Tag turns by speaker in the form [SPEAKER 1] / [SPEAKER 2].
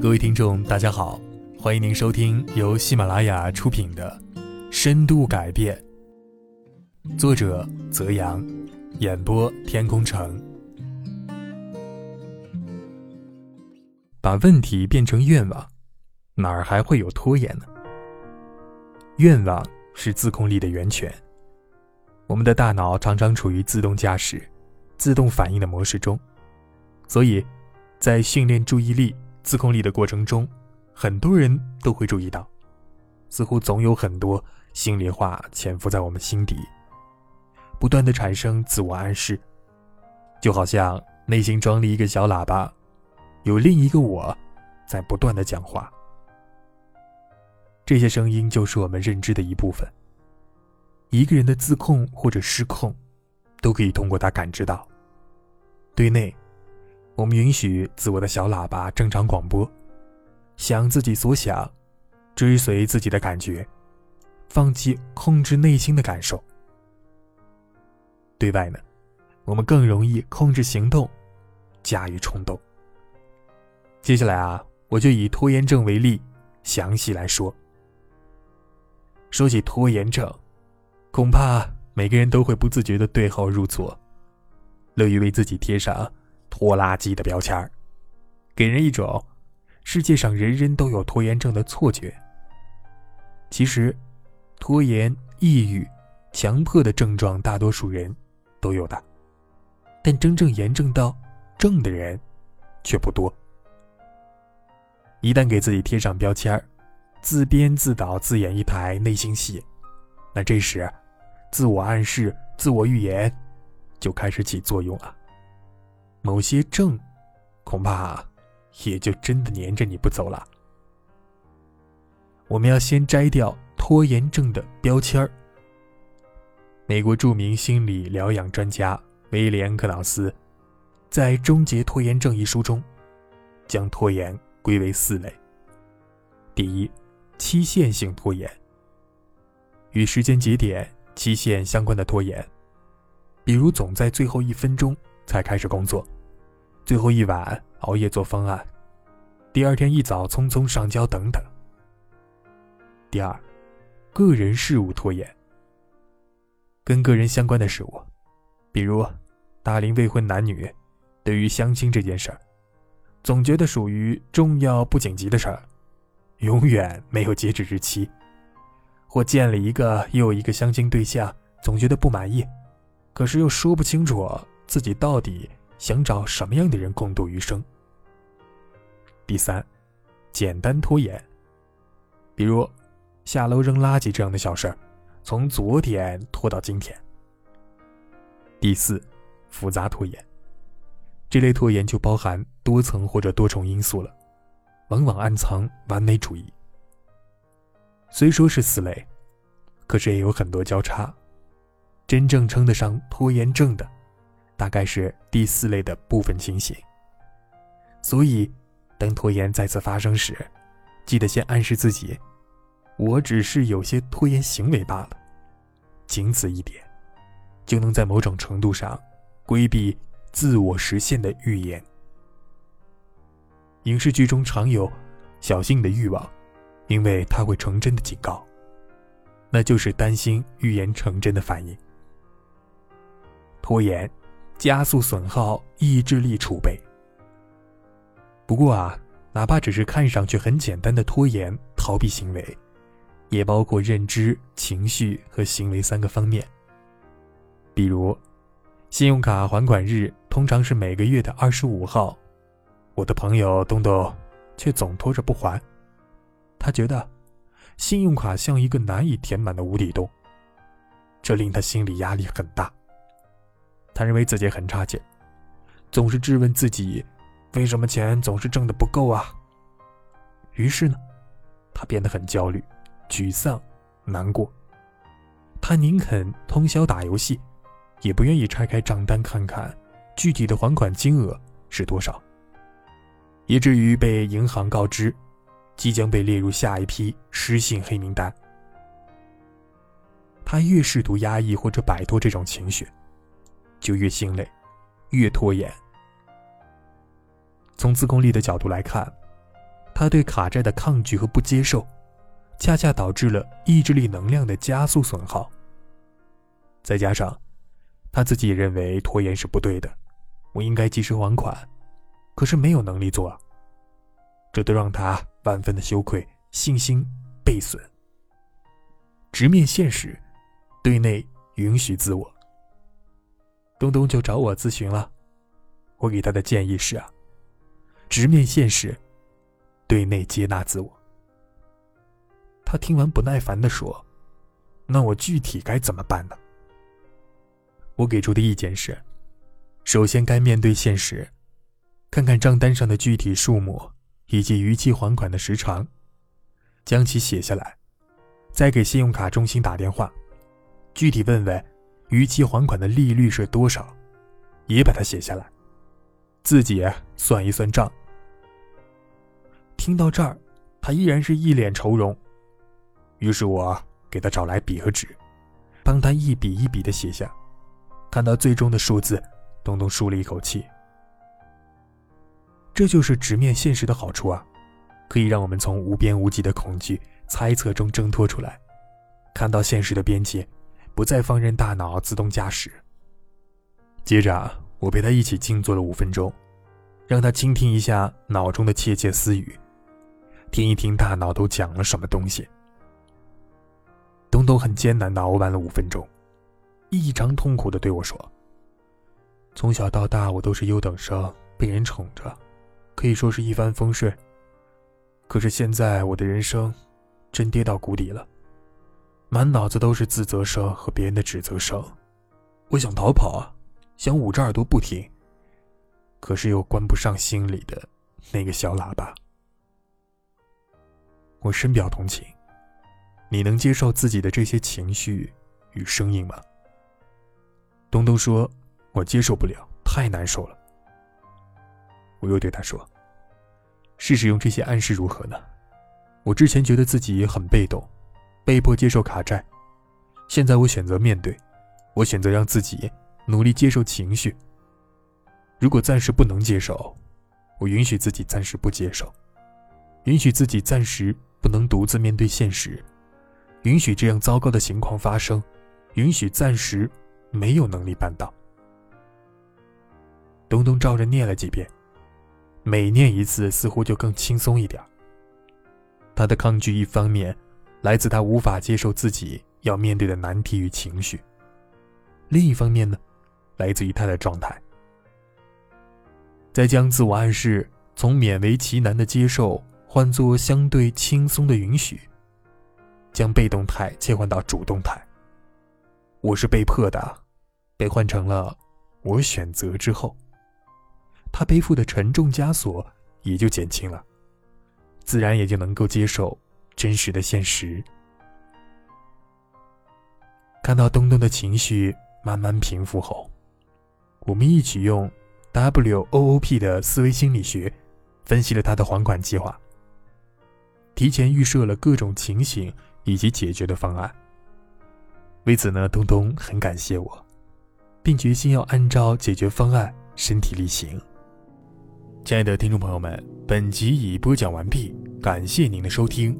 [SPEAKER 1] 各位听众，大家好，欢迎您收听由喜马拉雅出品的《深度改变》，作者泽阳，演播天空城。把问题变成愿望，哪儿还会有拖延呢？愿望是自控力的源泉。我们的大脑常常处于自动驾驶、自动反应的模式中，所以，在训练注意力、自控力的过程中，很多人都会注意到，似乎总有很多心里话潜伏在我们心底，不断的产生自我暗示，就好像内心装了一个小喇叭，有另一个我，在不断的讲话。这些声音就是我们认知的一部分。一个人的自控或者失控，都可以通过它感知到。对内，我们允许自我的小喇叭正常广播，想自己所想，追随自己的感觉，放弃控制内心的感受。对外呢，我们更容易控制行动，驾驭冲动。接下来啊，我就以拖延症为例，详细来说。说起拖延症。恐怕每个人都会不自觉的对号入座，乐于为自己贴上拖拉机的标签儿，给人一种世界上人人都有拖延症的错觉。其实，拖延、抑郁、强迫的症状，大多数人都有的，但真正严重到症的人却不多。一旦给自己贴上标签儿，自编自导自演一台内心戏，那这时。自我暗示、自我预言，就开始起作用了。某些症，恐怕也就真的黏着你不走了。我们要先摘掉拖延症的标签儿。美国著名心理疗养专家威廉·克劳斯，在《终结拖延症》一书中，将拖延归为四类。第一，期限性拖延，与时间节点。期限相关的拖延，比如总在最后一分钟才开始工作，最后一晚熬夜做方案，第二天一早匆匆上交等等。第二，个人事务拖延，跟个人相关的事物，比如大龄未婚男女对于相亲这件事儿，总觉得属于重要不紧急的事儿，永远没有截止日期。或见了一个又一个相亲对象，总觉得不满意，可是又说不清楚自己到底想找什么样的人共度余生。第三，简单拖延，比如下楼扔垃圾这样的小事儿，从昨天拖到今天。第四，复杂拖延，这类拖延就包含多层或者多重因素了，往往暗藏完美主义。虽说是四类，可是也有很多交叉。真正称得上拖延症的，大概是第四类的部分情形。所以，当拖延再次发生时，记得先暗示自己：“我只是有些拖延行为罢了。”仅此一点，就能在某种程度上规避自我实现的预言。影视剧中常有小心你的欲望。因为它会成真的警告，那就是担心预言成真的反应。拖延，加速损耗意志力储备。不过啊，哪怕只是看上去很简单的拖延逃避行为，也包括认知、情绪和行为三个方面。比如，信用卡还款日通常是每个月的二十五号，我的朋友东东却总拖着不还。他觉得，信用卡像一个难以填满的无底洞，这令他心理压力很大。他认为自己很差劲，总是质问自己，为什么钱总是挣的不够啊？于是呢，他变得很焦虑、沮丧、难过。他宁肯通宵打游戏，也不愿意拆开账单看看具体的还款金额是多少，以至于被银行告知。即将被列入下一批失信黑名单。他越试图压抑或者摆脱这种情绪，就越心累，越拖延。从自控力的角度来看，他对卡债的抗拒和不接受，恰恰导致了意志力能量的加速损耗。再加上，他自己也认为拖延是不对的，我应该及时还款，可是没有能力做，这都让他万分的羞愧，信心倍损。直面现实，对内允许自我。东东就找我咨询了，我给他的建议是啊，直面现实，对内接纳自我。他听完不耐烦的说：“那我具体该怎么办呢？”我给出的意见是：首先该面对现实，看看账单上的具体数目以及逾期还款的时长，将其写下来，再给信用卡中心打电话，具体问问。逾期还款的利率是多少？也把它写下来，自己算一算账。听到这儿，他依然是一脸愁容。于是我给他找来笔和纸，帮他一笔一笔的写下。看到最终的数字，东东舒了一口气。这就是直面现实的好处啊，可以让我们从无边无际的恐惧、猜测中挣脱出来，看到现实的边界。不再放任大脑自动驾驶。接着，我陪他一起静坐了五分钟，让他倾听一下脑中的窃窃私语，听一听大脑都讲了什么东西。东东很艰难的熬完了五分钟，异常痛苦的对我说：“从小到大，我都是优等生，被人宠着，可以说是一帆风顺。可是现在，我的人生真跌到谷底了。”满脑子都是自责声和别人的指责声，我想逃跑啊，想捂着耳朵不听，可是又关不上心里的那个小喇叭。我深表同情，你能接受自己的这些情绪与声音吗？东东说：“我接受不了，太难受了。”我又对他说：“试试用这些暗示如何呢？我之前觉得自己很被动。”被迫接受卡债，现在我选择面对，我选择让自己努力接受情绪。如果暂时不能接受，我允许自己暂时不接受，允许自己暂时不能独自面对现实，允许这样糟糕的情况发生，允许暂时没有能力办到。东东照着念了几遍，每念一次似乎就更轻松一点。他的抗拒一方面。来自他无法接受自己要面对的难题与情绪。另一方面呢，来自于他的状态。在将自我暗示从勉为其难的接受换作相对轻松的允许，将被动态切换到主动态。我是被迫的，被换成了我选择之后，他背负的沉重枷锁也就减轻了，自然也就能够接受。真实的现实。看到东东的情绪慢慢平复后，我们一起用 W O O P 的思维心理学分析了他的还款计划，提前预设了各种情形以及解决的方案。为此呢，东东很感谢我，并决心要按照解决方案身体力行。亲爱的听众朋友们，本集已播讲完毕，感谢您的收听。